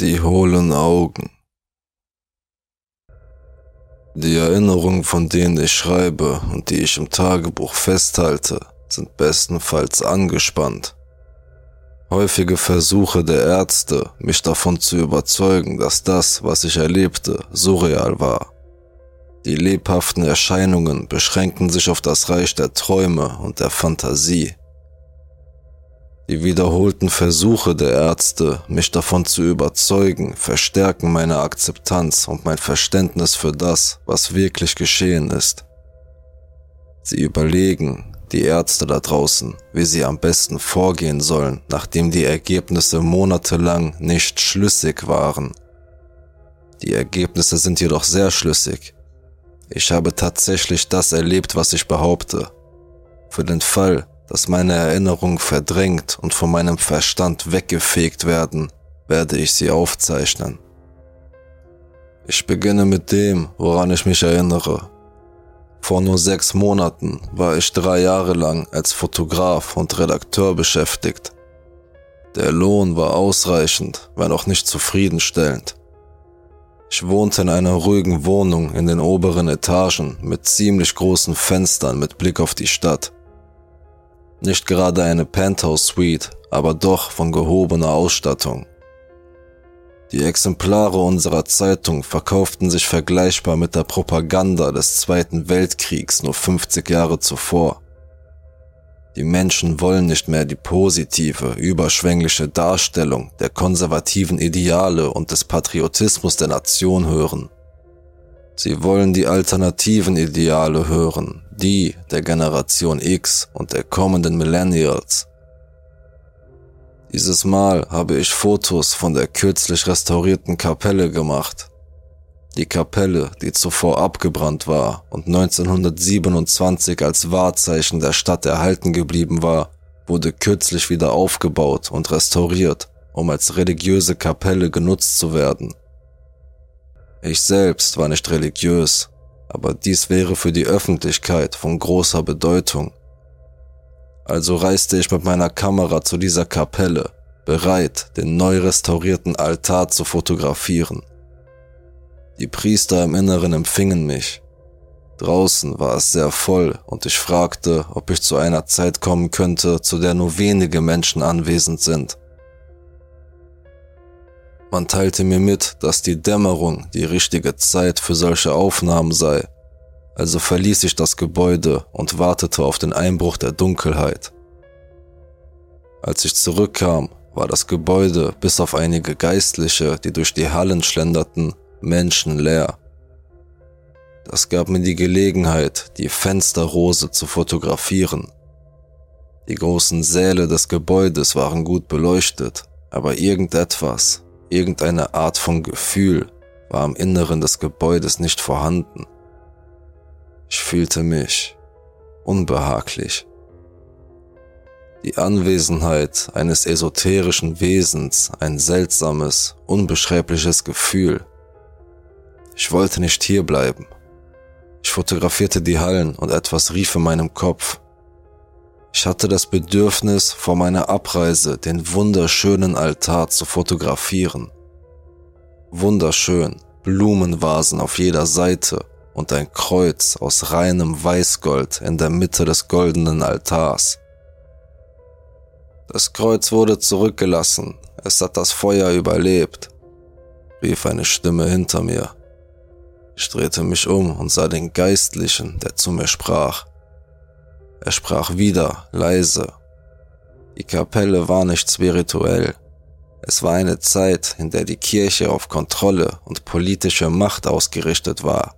Die hohlen Augen. Die Erinnerungen, von denen ich schreibe und die ich im Tagebuch festhalte, sind bestenfalls angespannt. Häufige Versuche der Ärzte, mich davon zu überzeugen, dass das, was ich erlebte, surreal war. Die lebhaften Erscheinungen beschränken sich auf das Reich der Träume und der Fantasie. Die wiederholten Versuche der Ärzte, mich davon zu überzeugen, verstärken meine Akzeptanz und mein Verständnis für das, was wirklich geschehen ist. Sie überlegen, die Ärzte da draußen, wie sie am besten vorgehen sollen, nachdem die Ergebnisse monatelang nicht schlüssig waren. Die Ergebnisse sind jedoch sehr schlüssig. Ich habe tatsächlich das erlebt, was ich behaupte. Für den Fall, dass meine Erinnerungen verdrängt und von meinem Verstand weggefegt werden, werde ich sie aufzeichnen. Ich beginne mit dem, woran ich mich erinnere. Vor nur sechs Monaten war ich drei Jahre lang als Fotograf und Redakteur beschäftigt. Der Lohn war ausreichend, wenn auch nicht zufriedenstellend. Ich wohnte in einer ruhigen Wohnung in den oberen Etagen mit ziemlich großen Fenstern mit Blick auf die Stadt. Nicht gerade eine Penthouse Suite, aber doch von gehobener Ausstattung. Die Exemplare unserer Zeitung verkauften sich vergleichbar mit der Propaganda des Zweiten Weltkriegs nur 50 Jahre zuvor. Die Menschen wollen nicht mehr die positive, überschwängliche Darstellung der konservativen Ideale und des Patriotismus der Nation hören. Sie wollen die alternativen Ideale hören, die der Generation X und der kommenden Millennials. Dieses Mal habe ich Fotos von der kürzlich restaurierten Kapelle gemacht. Die Kapelle, die zuvor abgebrannt war und 1927 als Wahrzeichen der Stadt erhalten geblieben war, wurde kürzlich wieder aufgebaut und restauriert, um als religiöse Kapelle genutzt zu werden. Ich selbst war nicht religiös, aber dies wäre für die Öffentlichkeit von großer Bedeutung. Also reiste ich mit meiner Kamera zu dieser Kapelle, bereit, den neu restaurierten Altar zu fotografieren. Die Priester im Inneren empfingen mich. Draußen war es sehr voll und ich fragte, ob ich zu einer Zeit kommen könnte, zu der nur wenige Menschen anwesend sind. Man teilte mir mit, dass die Dämmerung die richtige Zeit für solche Aufnahmen sei, also verließ ich das Gebäude und wartete auf den Einbruch der Dunkelheit. Als ich zurückkam, war das Gebäude bis auf einige Geistliche, die durch die Hallen schlenderten, menschenleer. Das gab mir die Gelegenheit, die Fensterrose zu fotografieren. Die großen Säle des Gebäudes waren gut beleuchtet, aber irgendetwas, Irgendeine Art von Gefühl war im Inneren des Gebäudes nicht vorhanden. Ich fühlte mich unbehaglich. Die Anwesenheit eines esoterischen Wesens, ein seltsames, unbeschreibliches Gefühl. Ich wollte nicht hierbleiben. Ich fotografierte die Hallen und etwas rief in meinem Kopf. Ich hatte das Bedürfnis, vor meiner Abreise den wunderschönen Altar zu fotografieren. Wunderschön, Blumenvasen auf jeder Seite und ein Kreuz aus reinem Weißgold in der Mitte des goldenen Altars. Das Kreuz wurde zurückgelassen, es hat das Feuer überlebt, rief eine Stimme hinter mir. Ich drehte mich um und sah den Geistlichen, der zu mir sprach. Er sprach wieder, leise. Die Kapelle war nicht spirituell. Es war eine Zeit, in der die Kirche auf Kontrolle und politische Macht ausgerichtet war.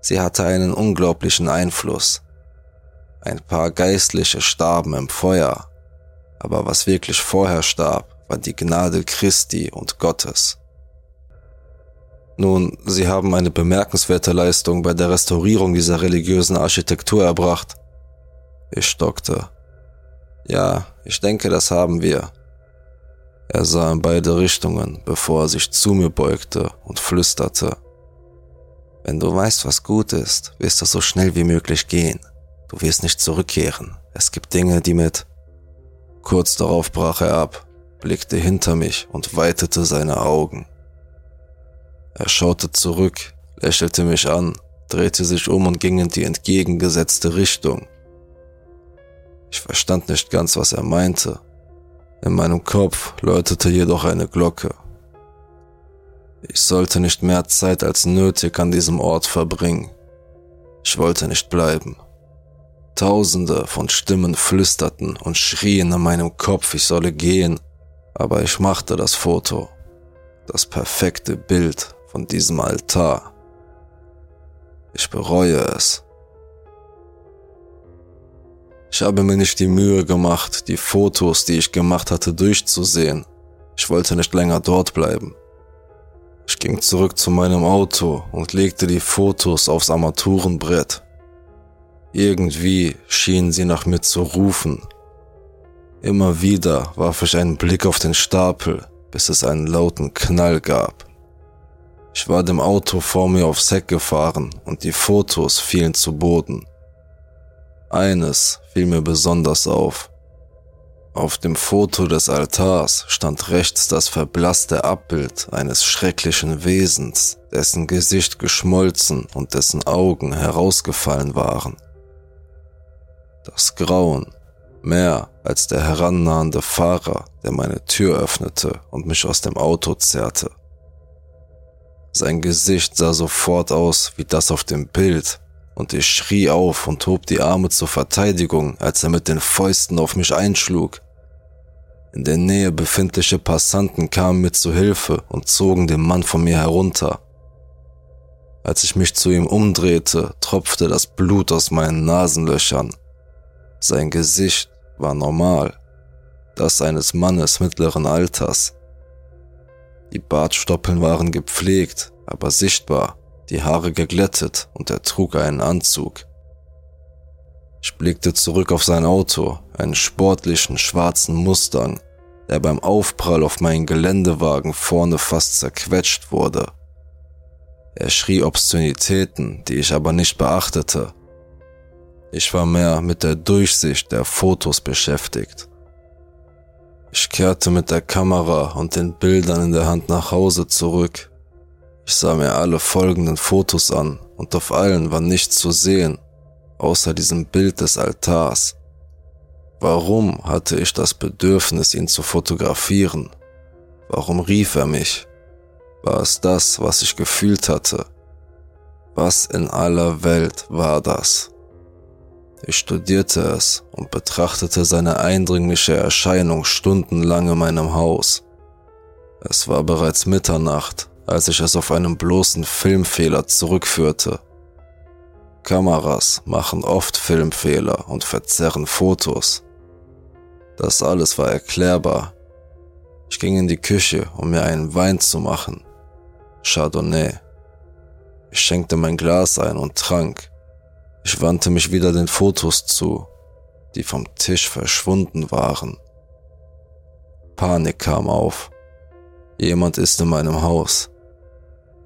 Sie hatte einen unglaublichen Einfluss. Ein paar Geistliche starben im Feuer, aber was wirklich vorher starb, war die Gnade Christi und Gottes. Nun, sie haben eine bemerkenswerte Leistung bei der Restaurierung dieser religiösen Architektur erbracht. Ich stockte. Ja, ich denke, das haben wir. Er sah in beide Richtungen, bevor er sich zu mir beugte und flüsterte. Wenn du weißt, was gut ist, wirst du so schnell wie möglich gehen. Du wirst nicht zurückkehren. Es gibt Dinge, die mit... Kurz darauf brach er ab. blickte hinter mich und weitete seine Augen. Er schaute zurück, lächelte mich an, drehte sich um und ging in die entgegengesetzte Richtung. Ich verstand nicht ganz, was er meinte. In meinem Kopf läutete jedoch eine Glocke. Ich sollte nicht mehr Zeit als nötig an diesem Ort verbringen. Ich wollte nicht bleiben. Tausende von Stimmen flüsterten und schrien in meinem Kopf, ich solle gehen, aber ich machte das Foto, das perfekte Bild von diesem Altar. Ich bereue es. Ich habe mir nicht die Mühe gemacht, die Fotos, die ich gemacht hatte, durchzusehen. Ich wollte nicht länger dort bleiben. Ich ging zurück zu meinem Auto und legte die Fotos aufs Armaturenbrett. Irgendwie schienen sie nach mir zu rufen. Immer wieder warf ich einen Blick auf den Stapel, bis es einen lauten Knall gab. Ich war dem Auto vor mir aufs Heck gefahren und die Fotos fielen zu Boden. Eines fiel mir besonders auf. Auf dem Foto des Altars stand rechts das verblasste Abbild eines schrecklichen Wesens, dessen Gesicht geschmolzen und dessen Augen herausgefallen waren. Das Grauen, mehr als der herannahende Fahrer, der meine Tür öffnete und mich aus dem Auto zerrte. Sein Gesicht sah sofort aus wie das auf dem Bild, und ich schrie auf und hob die Arme zur Verteidigung, als er mit den Fäusten auf mich einschlug. In der Nähe befindliche Passanten kamen mir zu Hilfe und zogen den Mann von mir herunter. Als ich mich zu ihm umdrehte, tropfte das Blut aus meinen Nasenlöchern. Sein Gesicht war normal, das eines Mannes mittleren Alters. Die Bartstoppeln waren gepflegt, aber sichtbar die Haare geglättet und er trug einen Anzug. Ich blickte zurück auf sein Auto, einen sportlichen schwarzen Mustang, der beim Aufprall auf meinen Geländewagen vorne fast zerquetscht wurde. Er schrie Obszönitäten, die ich aber nicht beachtete. Ich war mehr mit der Durchsicht der Fotos beschäftigt. Ich kehrte mit der Kamera und den Bildern in der Hand nach Hause zurück ich sah mir alle folgenden Fotos an und auf allen war nichts zu sehen, außer diesem Bild des Altars. Warum hatte ich das Bedürfnis, ihn zu fotografieren? Warum rief er mich? War es das, was ich gefühlt hatte? Was in aller Welt war das? Ich studierte es und betrachtete seine eindringliche Erscheinung stundenlang in meinem Haus. Es war bereits Mitternacht als ich es auf einen bloßen Filmfehler zurückführte. Kameras machen oft Filmfehler und verzerren Fotos. Das alles war erklärbar. Ich ging in die Küche, um mir einen Wein zu machen. Chardonnay. Ich schenkte mein Glas ein und trank. Ich wandte mich wieder den Fotos zu, die vom Tisch verschwunden waren. Panik kam auf. Jemand ist in meinem Haus.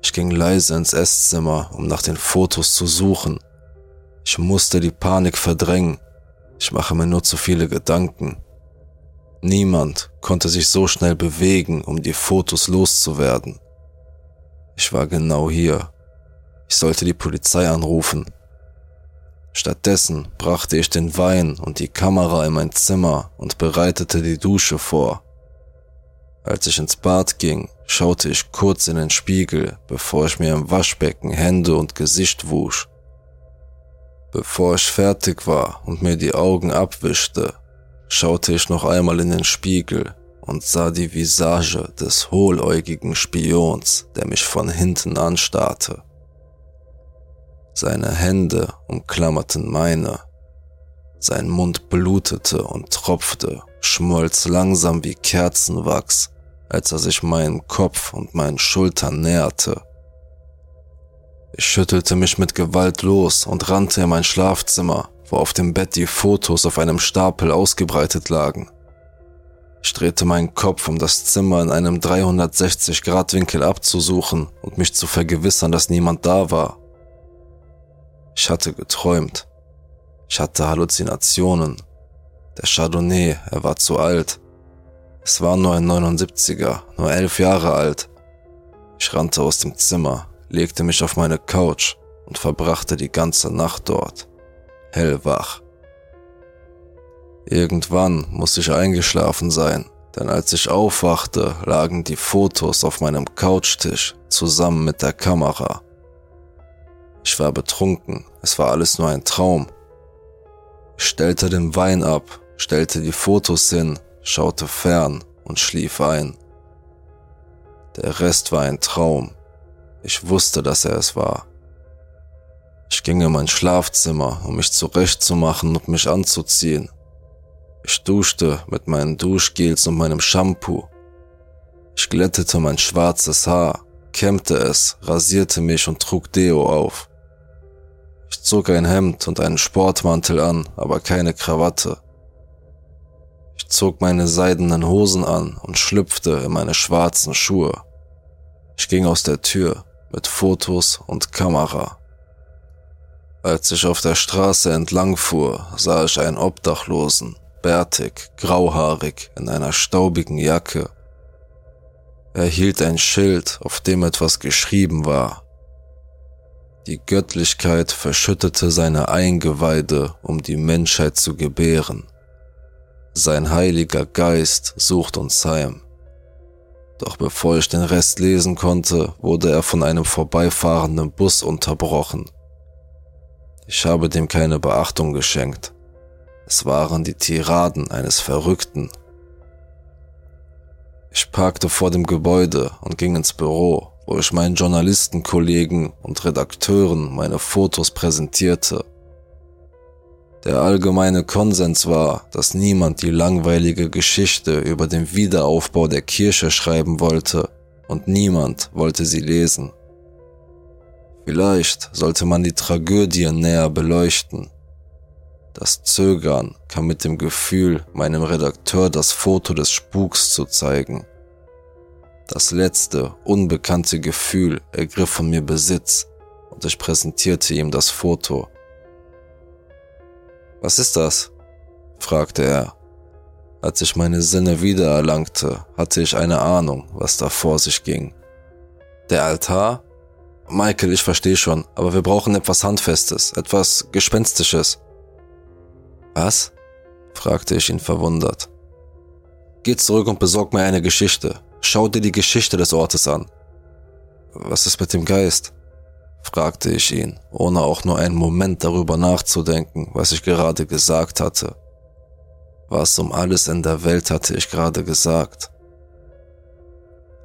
Ich ging leise ins Esszimmer, um nach den Fotos zu suchen. Ich musste die Panik verdrängen. Ich mache mir nur zu viele Gedanken. Niemand konnte sich so schnell bewegen, um die Fotos loszuwerden. Ich war genau hier. Ich sollte die Polizei anrufen. Stattdessen brachte ich den Wein und die Kamera in mein Zimmer und bereitete die Dusche vor. Als ich ins Bad ging, schaute ich kurz in den Spiegel, bevor ich mir im Waschbecken Hände und Gesicht wusch. Bevor ich fertig war und mir die Augen abwischte, schaute ich noch einmal in den Spiegel und sah die Visage des hohläugigen Spions, der mich von hinten anstarrte. Seine Hände umklammerten meine. Sein Mund blutete und tropfte, schmolz langsam wie Kerzenwachs als er sich meinem Kopf und meinen Schultern näherte. Ich schüttelte mich mit Gewalt los und rannte in mein Schlafzimmer, wo auf dem Bett die Fotos auf einem Stapel ausgebreitet lagen. Ich drehte meinen Kopf, um das Zimmer in einem 360-Grad-Winkel abzusuchen und mich zu vergewissern, dass niemand da war. Ich hatte geträumt. Ich hatte Halluzinationen. Der Chardonnay, er war zu alt. Es war nur ein 79er, nur elf Jahre alt. Ich rannte aus dem Zimmer, legte mich auf meine Couch und verbrachte die ganze Nacht dort, hellwach. Irgendwann musste ich eingeschlafen sein, denn als ich aufwachte, lagen die Fotos auf meinem Couchtisch zusammen mit der Kamera. Ich war betrunken, es war alles nur ein Traum. Ich stellte den Wein ab, stellte die Fotos hin, schaute fern und schlief ein. Der Rest war ein Traum. Ich wusste, dass er es war. Ich ging in mein Schlafzimmer, um mich zurechtzumachen und mich anzuziehen. Ich duschte mit meinen Duschgels und meinem Shampoo. Ich glättete mein schwarzes Haar, kämmte es, rasierte mich und trug Deo auf. Ich zog ein Hemd und einen Sportmantel an, aber keine Krawatte. Zog meine seidenen Hosen an und schlüpfte in meine schwarzen Schuhe. Ich ging aus der Tür mit Fotos und Kamera. Als ich auf der Straße entlang fuhr, sah ich einen Obdachlosen, bärtig, grauhaarig, in einer staubigen Jacke. Er hielt ein Schild, auf dem etwas geschrieben war. Die Göttlichkeit verschüttete seine Eingeweide, um die Menschheit zu gebären. Sein heiliger Geist sucht uns heim. Doch bevor ich den Rest lesen konnte, wurde er von einem vorbeifahrenden Bus unterbrochen. Ich habe dem keine Beachtung geschenkt. Es waren die Tiraden eines Verrückten. Ich parkte vor dem Gebäude und ging ins Büro, wo ich meinen Journalistenkollegen und Redakteuren meine Fotos präsentierte. Der allgemeine Konsens war, dass niemand die langweilige Geschichte über den Wiederaufbau der Kirche schreiben wollte und niemand wollte sie lesen. Vielleicht sollte man die Tragödie näher beleuchten. Das Zögern kam mit dem Gefühl, meinem Redakteur das Foto des Spuks zu zeigen. Das letzte, unbekannte Gefühl ergriff von mir Besitz und ich präsentierte ihm das Foto. Was ist das? fragte er. Als ich meine Sinne wiedererlangte, hatte ich eine Ahnung, was da vor sich ging. Der Altar? Michael, ich verstehe schon, aber wir brauchen etwas Handfestes, etwas Gespenstisches. Was? fragte ich ihn verwundert. Geh zurück und besorg mir eine Geschichte. Schau dir die Geschichte des Ortes an. Was ist mit dem Geist? Fragte ich ihn, ohne auch nur einen Moment darüber nachzudenken, was ich gerade gesagt hatte. Was um alles in der Welt hatte ich gerade gesagt?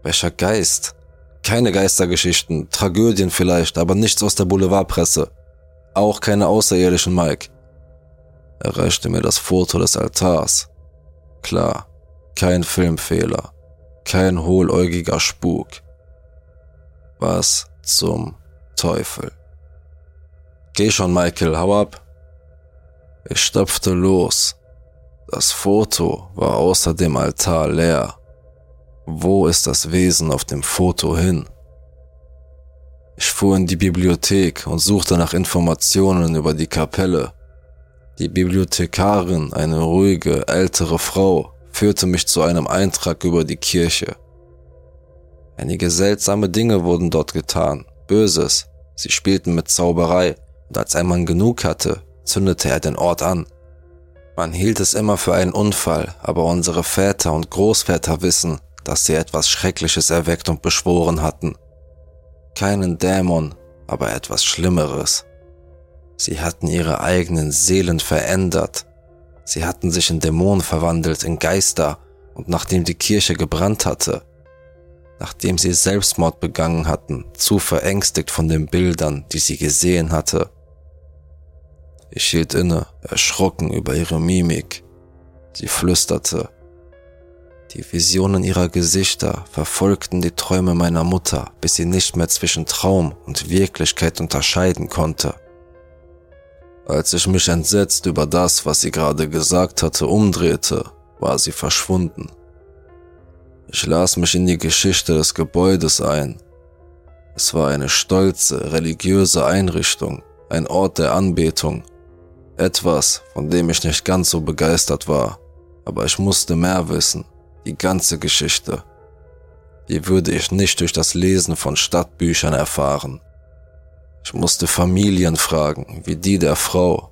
Welcher Geist? Keine Geistergeschichten, Tragödien vielleicht, aber nichts aus der Boulevardpresse. Auch keine außerirdischen Mike. Er reichte mir das Foto des Altars. Klar, kein Filmfehler, kein hohläugiger Spuk. Was zum Teufel. Geh schon, Michael, hau ab. Ich stapfte los. Das Foto war außer dem Altar leer. Wo ist das Wesen auf dem Foto hin? Ich fuhr in die Bibliothek und suchte nach Informationen über die Kapelle. Die Bibliothekarin, eine ruhige, ältere Frau, führte mich zu einem Eintrag über die Kirche. Einige seltsame Dinge wurden dort getan, Böses, Sie spielten mit Zauberei, und als ein Mann genug hatte, zündete er den Ort an. Man hielt es immer für einen Unfall, aber unsere Väter und Großväter wissen, dass sie etwas Schreckliches erweckt und beschworen hatten. Keinen Dämon, aber etwas Schlimmeres. Sie hatten ihre eigenen Seelen verändert. Sie hatten sich in Dämonen verwandelt, in Geister, und nachdem die Kirche gebrannt hatte, nachdem sie Selbstmord begangen hatten, zu verängstigt von den Bildern, die sie gesehen hatte. Ich hielt inne, erschrocken über ihre Mimik. Sie flüsterte. Die Visionen ihrer Gesichter verfolgten die Träume meiner Mutter, bis sie nicht mehr zwischen Traum und Wirklichkeit unterscheiden konnte. Als ich mich entsetzt über das, was sie gerade gesagt hatte, umdrehte, war sie verschwunden. Ich las mich in die Geschichte des Gebäudes ein. Es war eine stolze, religiöse Einrichtung, ein Ort der Anbetung. Etwas, von dem ich nicht ganz so begeistert war, aber ich musste mehr wissen, die ganze Geschichte. Die würde ich nicht durch das Lesen von Stadtbüchern erfahren. Ich musste Familien fragen, wie die der Frau.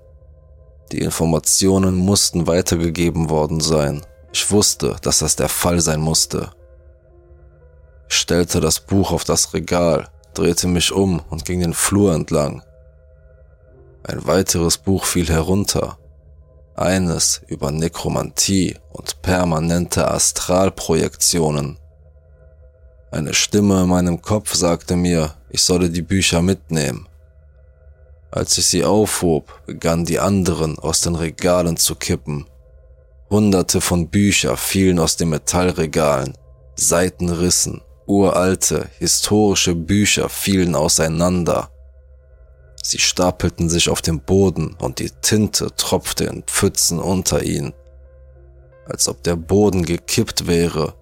Die Informationen mussten weitergegeben worden sein. Ich wusste, dass das der Fall sein musste. Ich stellte das Buch auf das Regal, drehte mich um und ging den Flur entlang. Ein weiteres Buch fiel herunter. Eines über Nekromantie und permanente Astralprojektionen. Eine Stimme in meinem Kopf sagte mir, ich solle die Bücher mitnehmen. Als ich sie aufhob, begannen die anderen aus den Regalen zu kippen. Hunderte von Büchern fielen aus den Metallregalen, Seiten rissen, uralte, historische Bücher fielen auseinander. Sie stapelten sich auf dem Boden und die Tinte tropfte in Pfützen unter ihnen. Als ob der Boden gekippt wäre,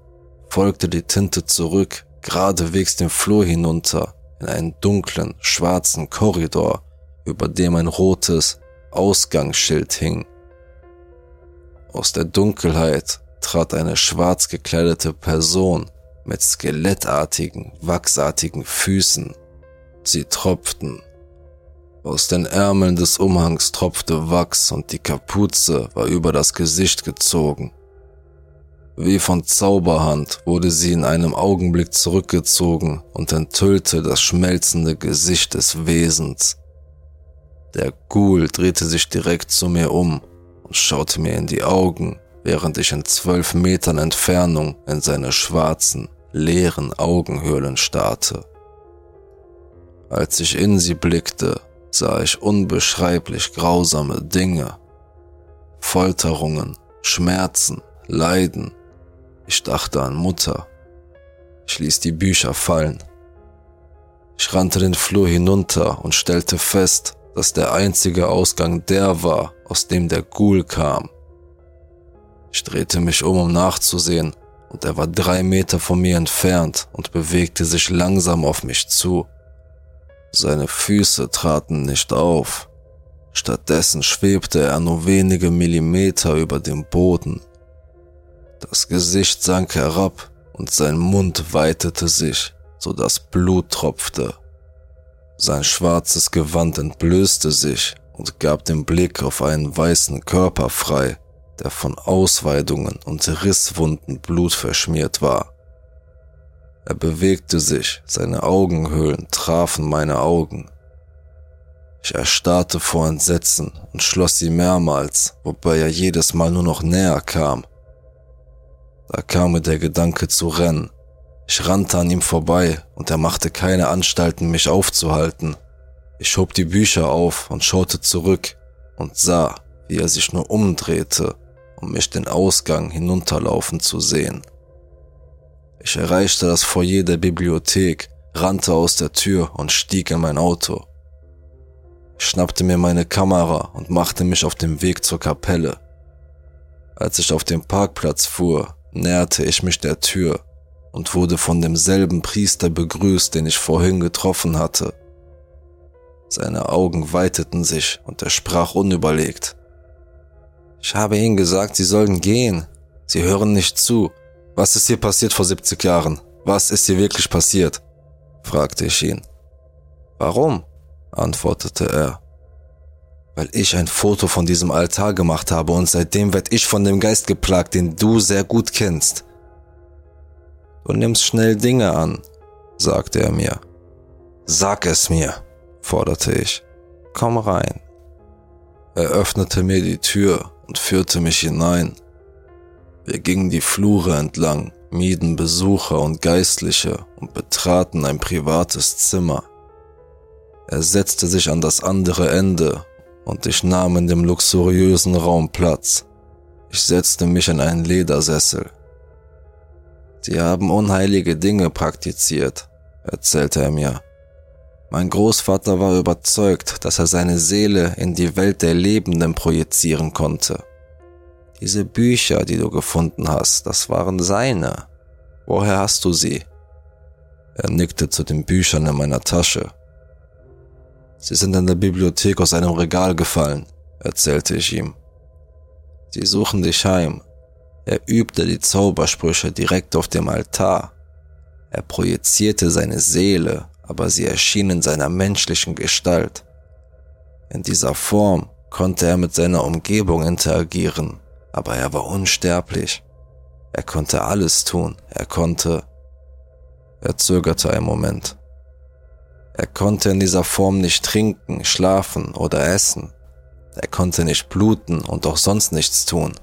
folgte die Tinte zurück, geradewegs den Flur hinunter, in einen dunklen, schwarzen Korridor, über dem ein rotes Ausgangsschild hing. Aus der Dunkelheit trat eine schwarz gekleidete Person mit skelettartigen, wachsartigen Füßen. Sie tropften. Aus den Ärmeln des Umhangs tropfte Wachs und die Kapuze war über das Gesicht gezogen. Wie von Zauberhand wurde sie in einem Augenblick zurückgezogen und enthüllte das schmelzende Gesicht des Wesens. Der Ghoul drehte sich direkt zu mir um und schaute mir in die Augen, während ich in zwölf Metern Entfernung in seine schwarzen, leeren Augenhöhlen starrte. Als ich in sie blickte, sah ich unbeschreiblich grausame Dinge. Folterungen, Schmerzen, Leiden. Ich dachte an Mutter. Ich ließ die Bücher fallen. Ich rannte den Flur hinunter und stellte fest, dass der einzige Ausgang der war, aus dem der Ghoul kam. Ich drehte mich um, um nachzusehen, und er war drei Meter von mir entfernt und bewegte sich langsam auf mich zu. Seine Füße traten nicht auf. Stattdessen schwebte er nur wenige Millimeter über dem Boden. Das Gesicht sank herab und sein Mund weitete sich, so dass Blut tropfte. Sein schwarzes Gewand entblößte sich und gab den Blick auf einen weißen Körper frei, der von Ausweidungen und Risswunden blutverschmiert war. Er bewegte sich, seine Augenhöhlen trafen meine Augen. Ich erstarrte vor Entsetzen und schloss sie mehrmals, wobei er jedes Mal nur noch näher kam. Da kam mir der Gedanke zu rennen, ich rannte an ihm vorbei und er machte keine Anstalten, mich aufzuhalten. Ich schob die Bücher auf und schaute zurück und sah, wie er sich nur umdrehte, um mich den Ausgang hinunterlaufen zu sehen. Ich erreichte das Foyer der Bibliothek, rannte aus der Tür und stieg in mein Auto. Ich schnappte mir meine Kamera und machte mich auf den Weg zur Kapelle. Als ich auf den Parkplatz fuhr, näherte ich mich der Tür und wurde von demselben Priester begrüßt, den ich vorhin getroffen hatte. Seine Augen weiteten sich und er sprach unüberlegt. Ich habe ihnen gesagt, sie sollen gehen. Sie hören nicht zu. Was ist hier passiert vor 70 Jahren? Was ist hier wirklich passiert? fragte ich ihn. Warum? antwortete er. Weil ich ein Foto von diesem Altar gemacht habe und seitdem werd ich von dem Geist geplagt, den du sehr gut kennst. Du nimmst schnell Dinge an, sagte er mir. Sag es mir, forderte ich. Komm rein. Er öffnete mir die Tür und führte mich hinein. Wir gingen die Flure entlang, mieden Besucher und Geistliche und betraten ein privates Zimmer. Er setzte sich an das andere Ende und ich nahm in dem luxuriösen Raum Platz. Ich setzte mich in einen Ledersessel. Sie haben unheilige Dinge praktiziert, erzählte er mir. Mein Großvater war überzeugt, dass er seine Seele in die Welt der Lebenden projizieren konnte. Diese Bücher, die du gefunden hast, das waren seine. Woher hast du sie? Er nickte zu den Büchern in meiner Tasche. Sie sind in der Bibliothek aus einem Regal gefallen, erzählte ich ihm. Sie suchen dich heim. Er übte die Zaubersprüche direkt auf dem Altar. Er projizierte seine Seele, aber sie erschien in seiner menschlichen Gestalt. In dieser Form konnte er mit seiner Umgebung interagieren, aber er war unsterblich. Er konnte alles tun, er konnte... Er zögerte einen Moment. Er konnte in dieser Form nicht trinken, schlafen oder essen. Er konnte nicht bluten und auch sonst nichts tun.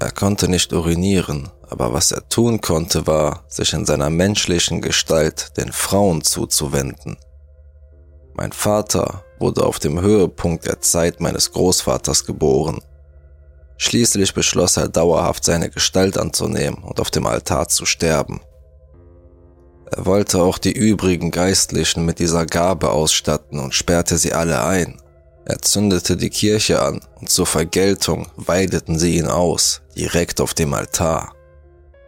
Er konnte nicht urinieren, aber was er tun konnte, war, sich in seiner menschlichen Gestalt den Frauen zuzuwenden. Mein Vater wurde auf dem Höhepunkt der Zeit meines Großvaters geboren. Schließlich beschloss er dauerhaft seine Gestalt anzunehmen und auf dem Altar zu sterben. Er wollte auch die übrigen Geistlichen mit dieser Gabe ausstatten und sperrte sie alle ein. Er zündete die Kirche an und zur Vergeltung weideten sie ihn aus, direkt auf dem Altar.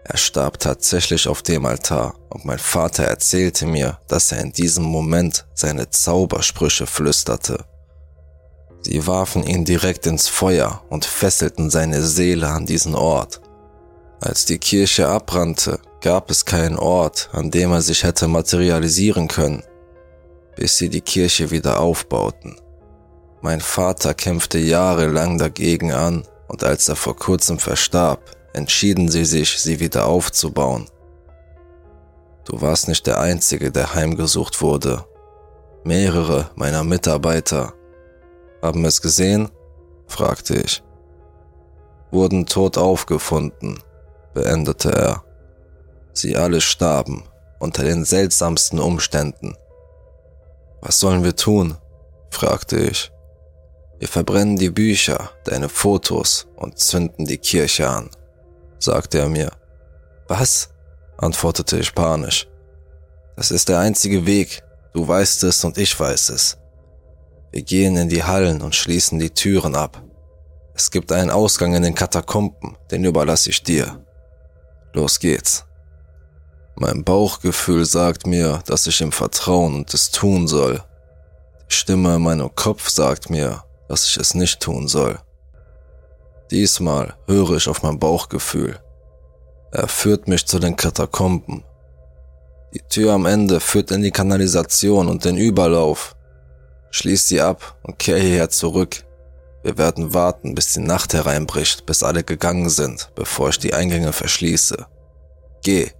Er starb tatsächlich auf dem Altar und mein Vater erzählte mir, dass er in diesem Moment seine Zaubersprüche flüsterte. Sie warfen ihn direkt ins Feuer und fesselten seine Seele an diesen Ort. Als die Kirche abbrannte, gab es keinen Ort, an dem er sich hätte materialisieren können, bis sie die Kirche wieder aufbauten. Mein Vater kämpfte jahrelang dagegen an und als er vor kurzem verstarb, entschieden sie sich, sie wieder aufzubauen. Du warst nicht der Einzige, der heimgesucht wurde. Mehrere meiner Mitarbeiter haben es gesehen? fragte ich. Wurden tot aufgefunden, beendete er. Sie alle starben, unter den seltsamsten Umständen. Was sollen wir tun? fragte ich. Wir verbrennen die Bücher, deine Fotos und zünden die Kirche an sagte er mir. Was? antwortete ich panisch. Das ist der einzige Weg, du weißt es und ich weiß es. Wir gehen in die Hallen und schließen die Türen ab. Es gibt einen Ausgang in den Katakomben, den überlasse ich dir. Los geht's. Mein Bauchgefühl sagt mir, dass ich ihm vertrauen und es tun soll. Die Stimme in meinem Kopf sagt mir, dass ich es nicht tun soll. Diesmal höre ich auf mein Bauchgefühl. Er führt mich zu den Katakomben. Die Tür am Ende führt in die Kanalisation und den Überlauf. Schließ sie ab und kehr hierher zurück. Wir werden warten, bis die Nacht hereinbricht, bis alle gegangen sind, bevor ich die Eingänge verschließe. Geh.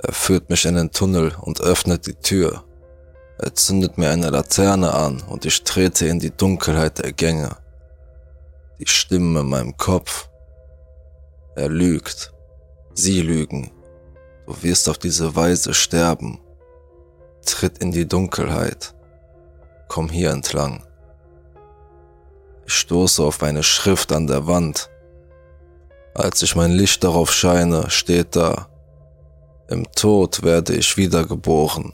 Er führt mich in den Tunnel und öffnet die Tür. Er zündet mir eine Laterne an und ich trete in die Dunkelheit der Gänge die Stimmen in meinem Kopf. Er lügt. Sie lügen. Du wirst auf diese Weise sterben. Tritt in die Dunkelheit. Komm hier entlang. Ich stoße auf eine Schrift an der Wand. Als ich mein Licht darauf scheine, steht da, im Tod werde ich wiedergeboren,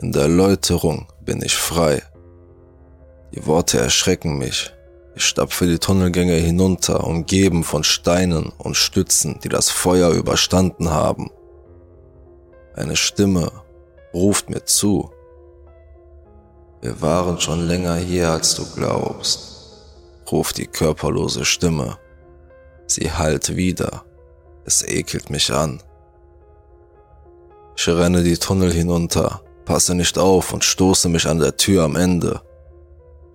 in der Läuterung bin ich frei. Die Worte erschrecken mich, ich stapfe die Tunnelgänge hinunter, umgeben von Steinen und Stützen, die das Feuer überstanden haben. Eine Stimme ruft mir zu. Wir waren schon länger hier, als du glaubst, ruft die körperlose Stimme. Sie hallt wieder. Es ekelt mich an. Ich renne die Tunnel hinunter, passe nicht auf und stoße mich an der Tür am Ende.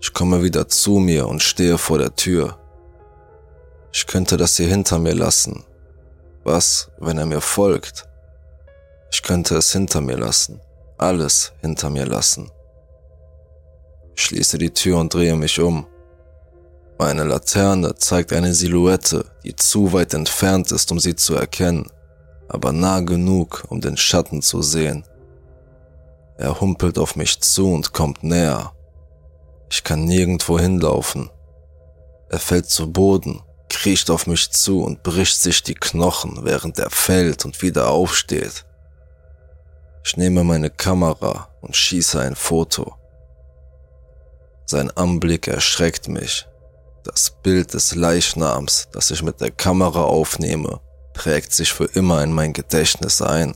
Ich komme wieder zu mir und stehe vor der Tür. Ich könnte das hier hinter mir lassen. Was, wenn er mir folgt? Ich könnte es hinter mir lassen. Alles hinter mir lassen. Ich schließe die Tür und drehe mich um. Meine Laterne zeigt eine Silhouette, die zu weit entfernt ist, um sie zu erkennen, aber nah genug, um den Schatten zu sehen. Er humpelt auf mich zu und kommt näher. Ich kann nirgendwo hinlaufen. Er fällt zu Boden, kriecht auf mich zu und bricht sich die Knochen, während er fällt und wieder aufsteht. Ich nehme meine Kamera und schieße ein Foto. Sein Anblick erschreckt mich. Das Bild des Leichnams, das ich mit der Kamera aufnehme, prägt sich für immer in mein Gedächtnis ein.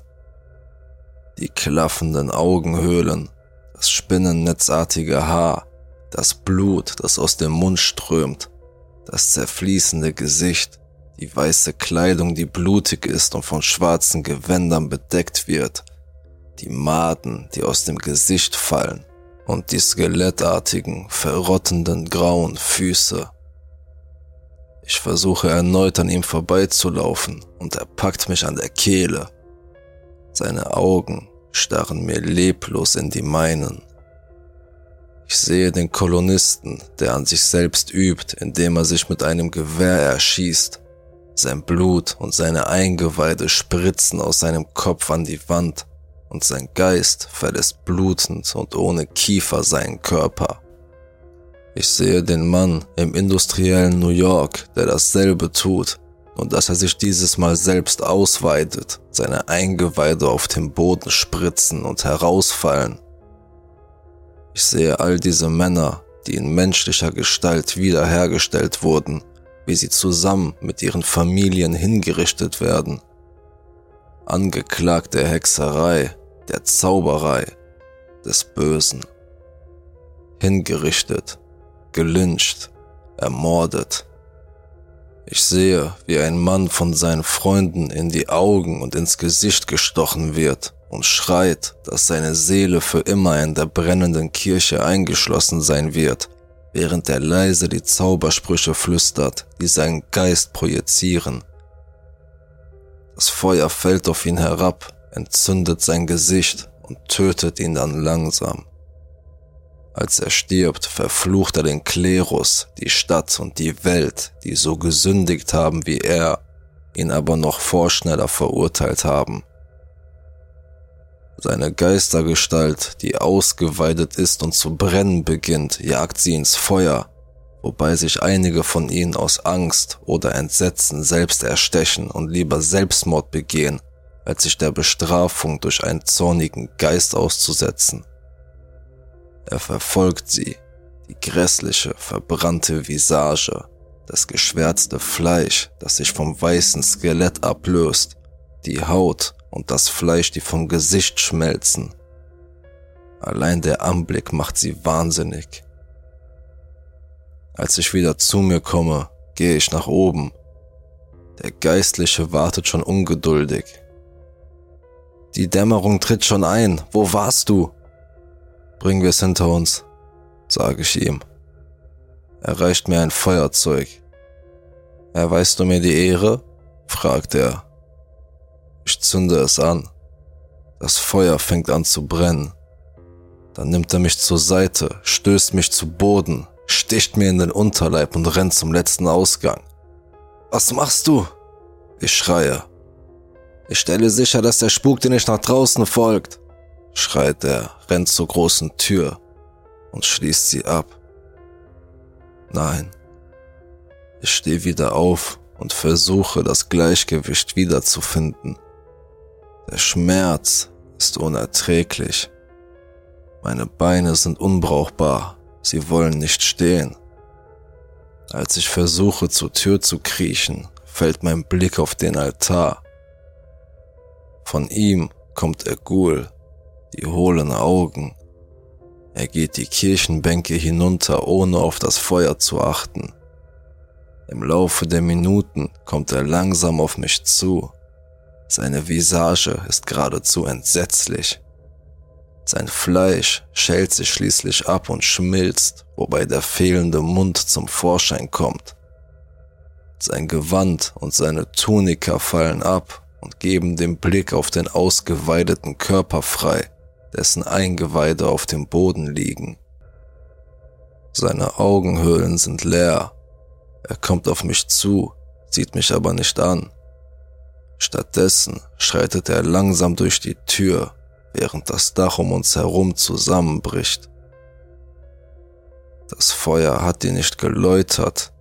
Die klaffenden Augenhöhlen, das spinnennetzartige Haar, das Blut, das aus dem Mund strömt, das zerfließende Gesicht, die weiße Kleidung, die blutig ist und von schwarzen Gewändern bedeckt wird, die Maden, die aus dem Gesicht fallen und die skelettartigen, verrottenden grauen Füße. Ich versuche erneut an ihm vorbeizulaufen und er packt mich an der Kehle. Seine Augen starren mir leblos in die meinen. Ich sehe den Kolonisten, der an sich selbst übt, indem er sich mit einem Gewehr erschießt. Sein Blut und seine Eingeweide spritzen aus seinem Kopf an die Wand und sein Geist verlässt blutend und ohne Kiefer seinen Körper. Ich sehe den Mann im industriellen New York, der dasselbe tut, und dass er sich dieses Mal selbst ausweitet, seine Eingeweide auf dem Boden spritzen und herausfallen ich sehe all diese Männer, die in menschlicher Gestalt wiederhergestellt wurden, wie sie zusammen mit ihren Familien hingerichtet werden. Angeklagt der Hexerei, der Zauberei, des Bösen. Hingerichtet, gelyncht, ermordet. Ich sehe, wie ein Mann von seinen Freunden in die Augen und ins Gesicht gestochen wird und schreit, dass seine Seele für immer in der brennenden Kirche eingeschlossen sein wird, während er leise die Zaubersprüche flüstert, die seinen Geist projizieren. Das Feuer fällt auf ihn herab, entzündet sein Gesicht und tötet ihn dann langsam. Als er stirbt, verflucht er den Klerus, die Stadt und die Welt, die so gesündigt haben wie er, ihn aber noch vorschneller verurteilt haben. Seine Geistergestalt, die ausgeweidet ist und zu brennen beginnt, jagt sie ins Feuer, wobei sich einige von ihnen aus Angst oder Entsetzen selbst erstechen und lieber Selbstmord begehen, als sich der Bestrafung durch einen zornigen Geist auszusetzen. Er verfolgt sie, die grässliche, verbrannte Visage, das geschwärzte Fleisch, das sich vom weißen Skelett ablöst, die Haut, und das Fleisch, die vom Gesicht schmelzen. Allein der Anblick macht sie wahnsinnig. Als ich wieder zu mir komme, gehe ich nach oben. Der Geistliche wartet schon ungeduldig. Die Dämmerung tritt schon ein. Wo warst du? Bringen wir es hinter uns, sage ich ihm. Er reicht mir ein Feuerzeug. Erweist du mir die Ehre? fragt er. Ich zünde es an. Das Feuer fängt an zu brennen. Dann nimmt er mich zur Seite, stößt mich zu Boden, sticht mir in den Unterleib und rennt zum letzten Ausgang. Was machst du? Ich schreie. Ich stelle sicher, dass der Spuk dir nicht nach draußen folgt, schreit er, rennt zur großen Tür und schließt sie ab. Nein. Ich stehe wieder auf und versuche das Gleichgewicht wiederzufinden. Der Schmerz ist unerträglich. Meine Beine sind unbrauchbar, sie wollen nicht stehen. Als ich versuche zur Tür zu kriechen, fällt mein Blick auf den Altar. Von ihm kommt Ergul, die hohlen Augen. Er geht die Kirchenbänke hinunter, ohne auf das Feuer zu achten. Im Laufe der Minuten kommt er langsam auf mich zu. Seine Visage ist geradezu entsetzlich. Sein Fleisch schält sich schließlich ab und schmilzt, wobei der fehlende Mund zum Vorschein kommt. Sein Gewand und seine Tunika fallen ab und geben den Blick auf den ausgeweideten Körper frei, dessen Eingeweide auf dem Boden liegen. Seine Augenhöhlen sind leer. Er kommt auf mich zu, sieht mich aber nicht an. Stattdessen schreitet er langsam durch die Tür, während das Dach um uns herum zusammenbricht. Das Feuer hat ihn nicht geläutert,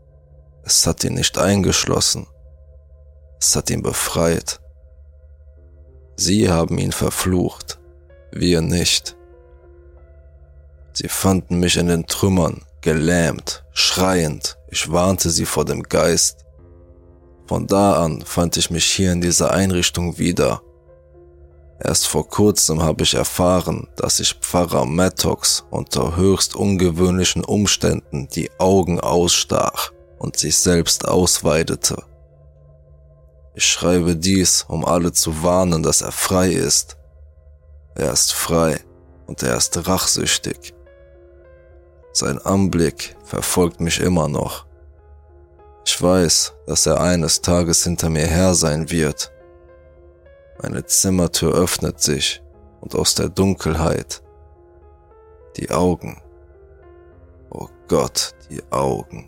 es hat ihn nicht eingeschlossen, es hat ihn befreit. Sie haben ihn verflucht, wir nicht. Sie fanden mich in den Trümmern, gelähmt, schreiend, ich warnte sie vor dem Geist. Von da an fand ich mich hier in dieser Einrichtung wieder. Erst vor kurzem habe ich erfahren, dass sich Pfarrer Mattox unter höchst ungewöhnlichen Umständen die Augen ausstach und sich selbst ausweidete. Ich schreibe dies, um alle zu warnen, dass er frei ist. Er ist frei und er ist rachsüchtig. Sein Anblick verfolgt mich immer noch. Ich weiß, dass er eines Tages hinter mir her sein wird. Meine Zimmertür öffnet sich und aus der Dunkelheit die Augen. Oh Gott, die Augen.